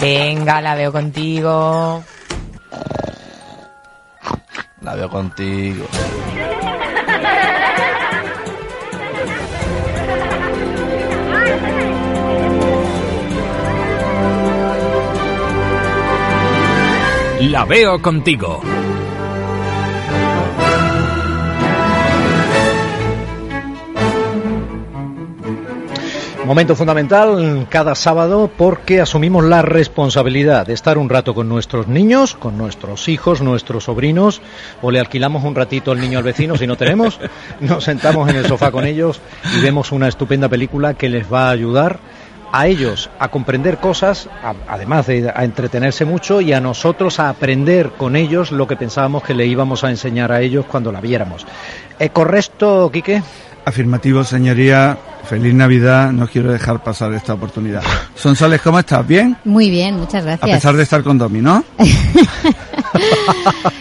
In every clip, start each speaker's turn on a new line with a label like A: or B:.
A: Venga, la veo contigo.
B: La veo contigo.
C: La veo contigo.
D: Momento fundamental cada sábado porque asumimos la responsabilidad de estar un rato con nuestros niños, con nuestros hijos, nuestros sobrinos, o le alquilamos un ratito al niño al vecino si no tenemos, nos sentamos en el sofá con ellos y vemos una estupenda película que les va a ayudar a ellos a comprender cosas, además de a entretenerse mucho, y a nosotros a aprender con ellos lo que pensábamos que le íbamos a enseñar a ellos cuando la viéramos. ¿Es correcto, Quique?
E: Afirmativo, señoría. Feliz Navidad. No quiero dejar pasar esta oportunidad. Sonsales, ¿cómo estás? ¿Bien?
F: Muy bien, muchas
E: A
F: gracias.
E: pesar de estar con Domi, ¿no?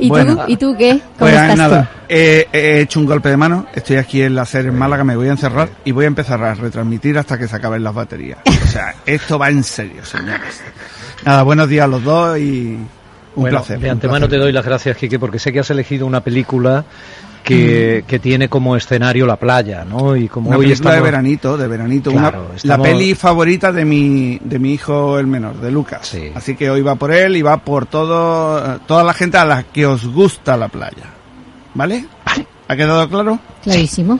F: ¿Y,
E: Bueno.
F: tú, ¿Y tú qué? ¿Cómo
E: Pues
F: estás
E: nada, he, he hecho un golpe de mano. Estoy aquí en la serie en Málaga. Me voy a encerrar y voy a empezar a retransmitir hasta que se acaben las baterías. O sea, esto va en serio, señores. Nada, buenos días a los dos y un
D: Bueno,
E: placer.
D: De
E: un
D: antemano
E: placer.
D: te doy las gracias, Quique, porque sé que has elegido una película que, que tiene como escenario la playa, ¿no? Y como
E: Una
D: hoy
E: película de
D: estamos-
E: veranito, de veranito.
D: Claro,
E: una-
D: estamos-
E: La peli favorita de mi, de mi hijo el menor, de Lucas.
D: Sí.
E: Así que hoy va por él y va por todo, toda la gente a la que os gusta la playa. ¿Vale? ¿Ha quedado claro?
F: Clarísimo.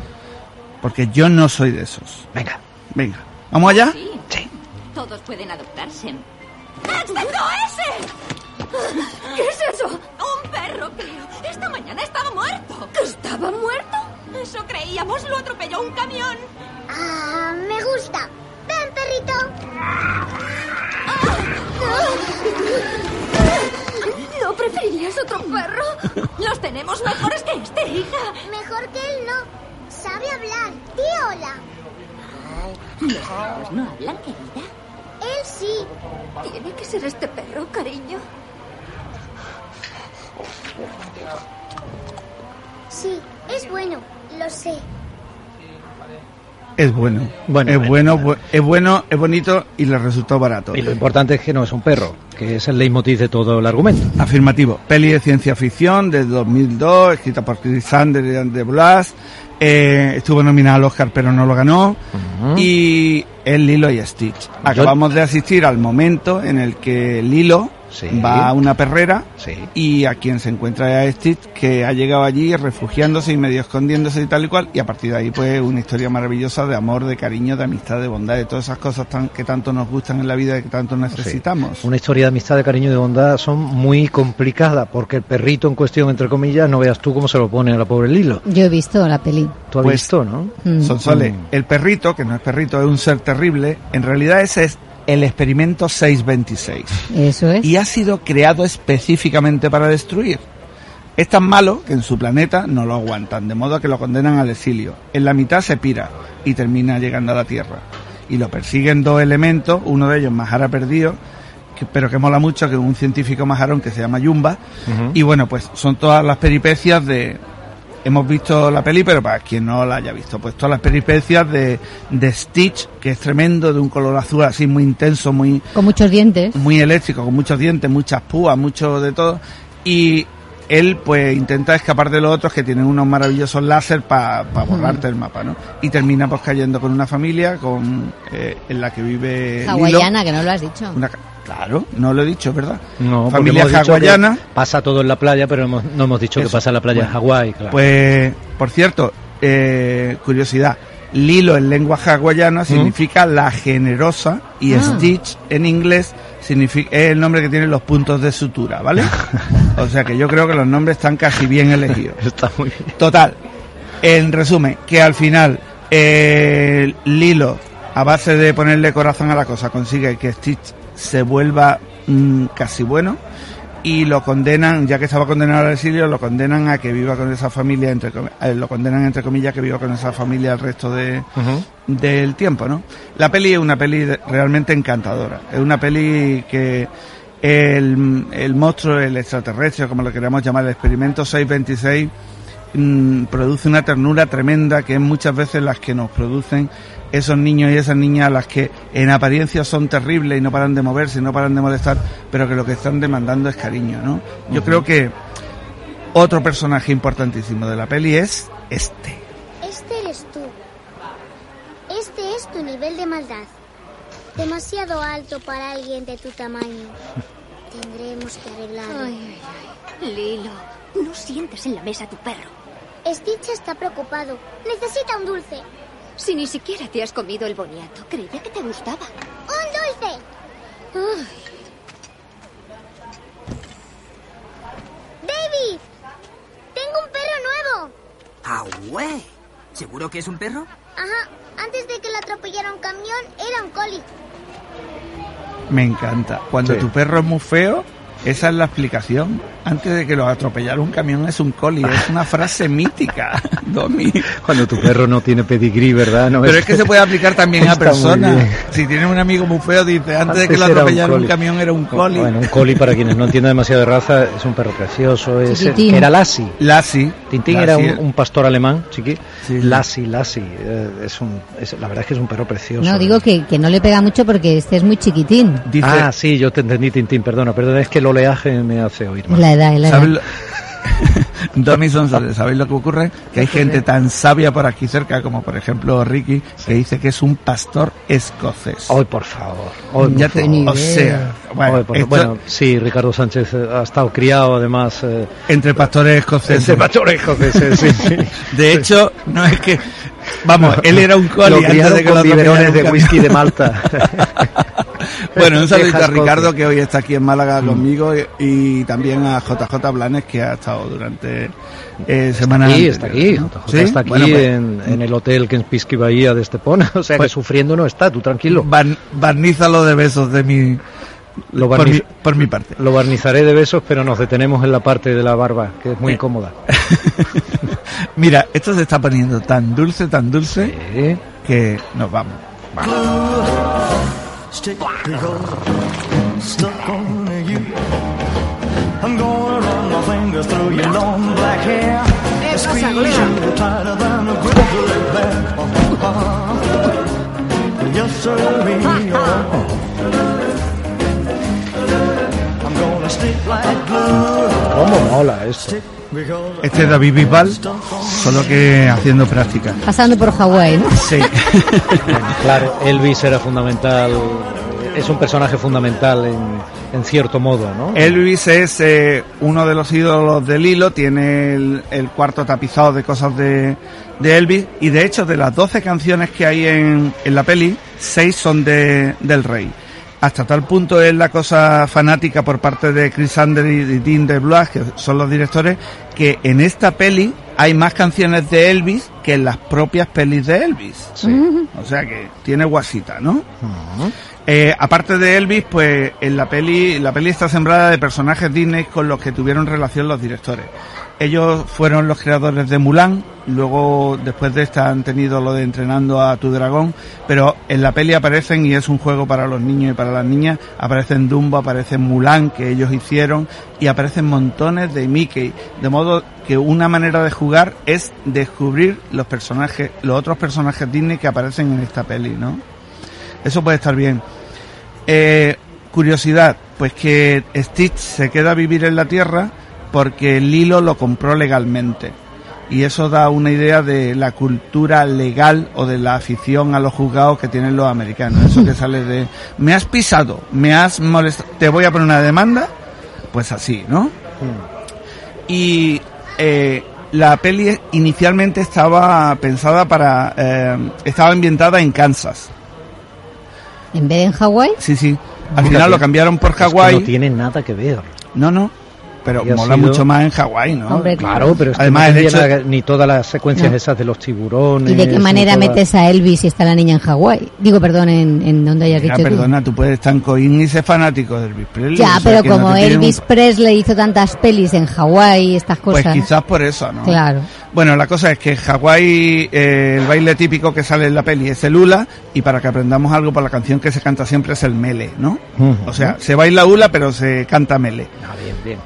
E: Porque yo no soy de esos.
D: Venga.
E: Venga. ¿Vamos allá?
G: Sí. Todos pueden adoptarse. ¡Excepto ese! Eso creíamos. Lo atropelló un camión.
H: Ah, me gusta. Ven, perrito.
G: ¿No preferirías otro perro? Los tenemos mejores que este, hija.
H: Mejor que él no. Sabe hablar. Di hola.
G: ¿Los perros no hablan, querida?
H: Él sí.
G: Tiene que ser este perro, cariño.
H: Sí, es bueno. Lo sé.
E: Es bueno.
D: Bueno,
E: es
D: bueno,
E: bueno, bu- es bueno, es bonito y le resultó barato.
D: Y lo importante es que no es un perro, que es el leitmotiv de todo el argumento.
E: Afirmativo. Peli de ciencia ficción de 2002, escrita por Chris Sanders y André Blas. Eh, estuvo nominada al Oscar pero no lo ganó. Y es Lilo y Stitch. Acabamos de asistir al momento en el que Lilo
D: Sí.
E: va a una perrera
D: Sí.
E: y a quien se encuentra es a Stitch que ha llegado allí refugiándose y medio escondiéndose y tal y cual. Y a partir de ahí pues una historia maravillosa de amor, de cariño, de amistad, de bondad, de todas esas cosas tan, que tanto nos gustan en la vida y que tanto necesitamos.
D: Una historia de amistad, de cariño y de bondad son muy complicadas, porque el perrito en cuestión, entre comillas, no veas tú cómo se lo pone a la pobre Lilo.
F: Yo he visto la peli.
D: Tú has
E: Pues-
D: visto, ¿no?
F: Mm.
E: Sonsole,
D: Mm.
E: el perrito, que no es perrito, es un ser terrible, en realidad ese es el experimento 626
F: Eso es.
E: y ha sido creado específicamente para destruir. Es tan malo que en su planeta no lo aguantan, de modo que lo condenan al exilio. En la mitad se pira y termina llegando a la Tierra. Y lo persiguen dos elementos, uno de ellos Mahara perdido, que- pero que mola mucho, que es un científico majarón que se llama Yumba. Y bueno, pues son todas las peripecias de... Hemos visto la peli, pero para quien no la haya visto, pues todas las peripecias de, de Stitch, que es tremendo, de un color azul así muy intenso, muy,
F: Con muchos dientes.
E: muy eléctrico, con muchos dientes, muchas púas, mucho de todo. Y él pues intenta escapar de los otros que tienen unos maravillosos láser para borrarte el mapa, ¿no? Y termina pues cayendo con una familia con eh, en la que vive Lilo.
F: Hawaiana, que no lo has dicho.
E: Una claro, no lo he dicho, ¿verdad?
D: No,
E: familia hawaiana.
D: Pasa todo en la playa, pero hemos- no hemos dicho que pasa en la playa
E: Bueno,
D: Hawái, claro.
E: Pues, por cierto, eh, curiosidad, Lilo en lengua hawaiana significa la generosa y
F: Ah.
E: Stitch en inglés significa, es el nombre que tiene los puntos de sutura, ¿vale? o sea que yo creo que los nombres están casi bien elegidos.
D: Está muy bien.
E: Total, en resumen, que al final eh, Lilo, a base de ponerle corazón a la cosa, consigue que Stitch se vuelva mm, casi bueno y lo condenan, ya que estaba condenado al exilio, lo condenan a que viva con esa familia, entre, eh, lo condenan entre comillas que viva con esa familia el resto de, del tiempo, ¿no? La peli es una peli realmente encantadora, es una peli que el, el monstruo, el extraterrestre, como lo queramos llamar, el experimento 626, mm, produce una ternura tremenda que es muchas veces las que nos producen esos niños y esas niñas a las que en apariencia son terribles y no paran de moverse, y no paran de molestar, pero que lo que están demandando es cariño, ¿no? Yo creo que otro personaje importantísimo de la peli es este.
H: Este eres tú. Este es tu nivel de maldad. Demasiado alto para alguien de tu tamaño. Tendremos que arreglarlo.
G: Ay, ay, ay. Lilo, no sientes en la mesa a tu perro.
H: Stitch está preocupado. Necesita un dulce.
G: Si ni siquiera te has comido el boniato, creía que te gustaba.
H: ¡Un dulce!
G: Ay,
H: ¡Baby! ¡Tengo un perro nuevo!
I: ¡Ah, güey! ¿Seguro que es un perro?
H: Ajá. Antes de que lo atropellara un camión, era un collie.
E: Me encanta. Cuando
D: Sí.
E: tu perro es muy feo, esa es la explicación. Antes de que lo atropellara un camión es un coli. Es una frase mítica, Domi.
D: Cuando tu perro no tiene pedigrí, ¿verdad? No
E: Pero es que se puede aplicar también a personas. Si tienes un amigo muy feo, dice, antes, de
D: Antes
E: que lo
D: un
E: atropellara un,
D: collie.
E: camión era un coli.
D: Bueno, un coli, para quienes no entiendan demasiado de raza, es un perro precioso. Es,
F: Chiquitín.
D: era Lassie.
E: Lassie.
D: Tintín
E: Lassie,
D: era un, un pastor alemán, chiqui.
E: Sí.
D: Lassie, Lassie. eh, es un, es- la verdad es que es un perro precioso.
F: No, digo que, que no le pega mucho porque este es muy chiquitín.
E: Dice,
D: Ah, sí, yo te entendí, Tintín, perdona, perdona, es que el oleaje me hace oír mal.
F: la edad, la edad.
E: ¿sabes lo... Domi Sonsoles, ¿sabéis lo que ocurre? Que hay gente tan sabia por aquí cerca, como por ejemplo Ricky, que dice que es un pastor escocés.
D: Hoy, por favor. Hoy,
E: ya
D: por
E: te,
D: favor.
E: o sea, bueno,
D: Hoy, por-
E: esto-
D: bueno, sí, Ricardo Sánchez eh, ha estado criado, además, eh,
E: entre pastores escoceses.
D: ese pastores escoceses, sí, sí.
E: De hecho, no es que, vamos, él era un
D: Lo
E: coli antes de que
D: con biberones de whisky de Malta.
E: Bueno, un saludito a Ricardo que hoy está aquí en Málaga
D: Mm.
E: conmigo y, y también a JJ Blanes que ha estado durante eh, semanas.
D: Sí, está aquí,
E: ¿no?
D: JJ está aquí
E: Bueno, pues,
D: en, en el hotel Kenspisky Bahía de Estepona, o sea
E: Pues-
D: que sufriendo no está, tú tranquilo.
E: bar- barnízalo de besos de mi,
D: Lo,
E: por,
D: barniz-
E: mi, por mi parte.
D: lo barnizaré de besos, pero nos detenemos en la parte de la barba, que es muy
E: Eh.
D: incómoda.
E: Mira, esto se está poniendo tan dulce, tan dulce,
D: Sí.
E: que nos vamos.
J: Stick because stuck on you. I'm gonna run my fingers through your long black hair. Squeeze you tighter than a grizzly bear. Yes, sir, I'm gonna stick like glue.
D: ¿Cómo mola esto?
E: Este es David Bisbal, solo que haciendo práctica.
F: Pasando por Hawái, ¿no?
E: Sí.
D: Claro, Elvis era fundamental, es un personaje fundamental en, en cierto modo, ¿no?
E: Elvis es eh, uno de los ídolos del hilo, tiene el, el cuarto tapizado de cosas de, de Elvis y de hecho de las 12 canciones que hay en, en la peli, 6 son de, del rey. Hasta tal punto es la cosa fanática por parte de Chris Sander y de Dean DeBlois, que son los directores, que en esta peli hay más canciones de Elvis que en las propias pelis de Elvis. O sea que tiene guasita, ¿no? Eh, aparte de Elvis, pues en la peli, la peli está sembrada de personajes Disney con los que tuvieron relación los directores. Ellos fueron los creadores de Mulan, luego después de esta han tenido lo de entrenando a tu dragón, pero en la peli aparecen y es un juego para los niños y para las niñas, aparecen Dumbo, aparece Mulan que ellos hicieron y aparecen montones de Mickey, de modo que una manera de jugar es descubrir los personajes, los otros personajes Disney que aparecen en esta peli, ¿no? Eso puede estar bien. Eh, curiosidad, pues que Stitch se queda a vivir en la Tierra porque Lilo lo compró legalmente. Y eso da una idea de la cultura legal o de la afición a los juzgados que tienen los americanos. Eso que sale de, me has pisado, me has molestado, te voy a poner una demanda, pues así, ¿no? Y eh, la peli inicialmente estaba pensada para, eh, estaba ambientada en Kansas.
F: En vez de en Hawái,
E: Sí, sí. Al final lo cambiaron por
D: Es que
E: Hawái.
D: no tiene nada que ver.
E: No, no. Pero
D: Había
E: mola
D: sido-
E: mucho más en Hawái, ¿no?
F: Hombre,
D: Claro, pero es que
E: Además,
D: no
E: hecho-
D: que- ni todas las secuencias
F: No.
D: esas de los tiburones.
F: ¿y de qué manera
D: toda-
F: metes a Elvis si está la niña en Hawái? Digo, perdón, en, en donde hayas
E: Mira,
F: dicho tú.
E: perdona, tú puedes estar en Coín y ser fanático de Elvis Presley.
F: Ya,
E: o sea,
F: pero
E: que no
F: como
E: tiene
F: Elvis
E: un-
F: Presley hizo tantas pelis en Hawái y estas
E: Pues
F: cosas.
E: quizás por eso, ¿no?
F: Claro.
E: Bueno, la cosa es que en Hawái eh, el baile típico que sale en la peli es el hula y para que aprendamos algo por la canción que se canta siempre es el mele, ¿no?
D: Ujú.
E: O sea, se baila hula pero se canta mele.
D: Ah, bien, bien.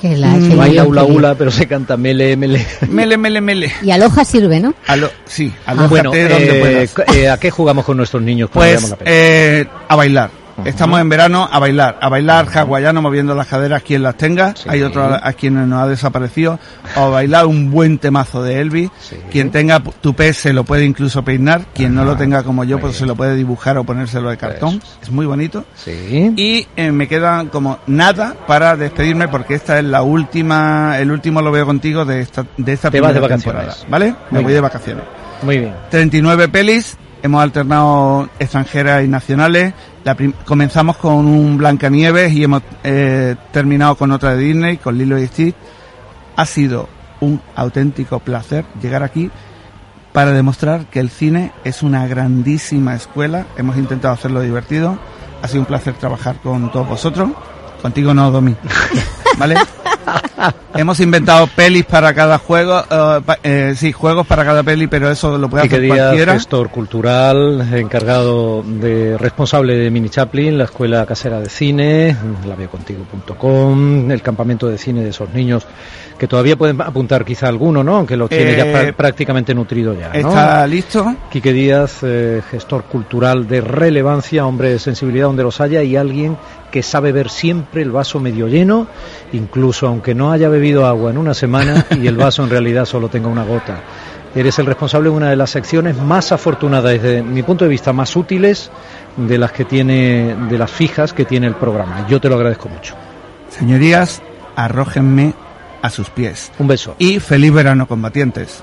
F: Que la
E: Mm,
F: que
D: No hay aula
F: quería.
D: ula, pero se canta mele, mele.
E: Mele, mele, mele.
F: Y aloja sirve, ¿no?
E: Alo- sí, alójate
D: Bueno,
E: donde
D: eh,
E: puedas.
D: eh, ¿a qué jugamos con nuestros niños
E: Pues
D: la
E: eh, a bailar. Estamos en verano a bailar, a bailar hawaiano moviendo las caderas quien las tenga.
D: Sí.
E: Hay otro a, a quienes nos ha desaparecido. O a bailar un buen temazo de Elvis.
D: Sí.
E: Quien tenga tu pez se lo puede incluso peinar. Quien no lo tenga como yo pues
D: bien.
E: se lo puede dibujar o ponérselo de cartón. Es muy bonito.
D: Sí.
E: Y eh, me quedan como nada para despedirme porque esta es la última, el último lo veo contigo de esta, de esta
D: Te vas de
E: temporada, ¿Vale? Me voy
D: bien.
E: de vacaciones.
D: Muy bien.
E: 39 pelis, hemos alternado extranjeras y nacionales. La comenzamos con un Blancanieves y hemos eh, terminado con otra de Disney, con Lilo y Stitch. Ha sido un auténtico placer llegar aquí para demostrar que el cine es una grandísima escuela. Hemos intentado hacerlo divertido. Ha sido un placer trabajar con todos vosotros. Contigo no, Domi. ¿Vale? Hemos inventado pelis para cada juego, pa- eh, sí, juegos para cada peli, pero eso lo puede
D: Quique
E: hacer
D: Díaz,
E: cualquiera.
D: gestor cultural, encargado de responsable de Mini Chaplin, la Escuela Casera de Cine, laviocontigo.com, el campamento de cine de esos niños que todavía pueden apuntar quizá alguno, ¿no? Aunque lo tiene ya
E: Eh,
D: pra- prácticamente nutrido ya, ¿no?
E: ¿Está listo?
D: Quique Díaz, eh, gestor cultural de relevancia, hombre de sensibilidad donde los haya y alguien que sabe ver siempre el vaso medio lleno, incluso aunque no haya bebido agua en una semana y el vaso en realidad solo tenga una gota. Eres el responsable de una de las secciones más afortunadas, desde mi punto de vista, más útiles de las que tiene, de las fijas que tiene el programa. Yo te lo agradezco mucho.
E: Señorías, arrójenme a sus pies.
D: Un beso.
E: Y feliz verano, combatientes.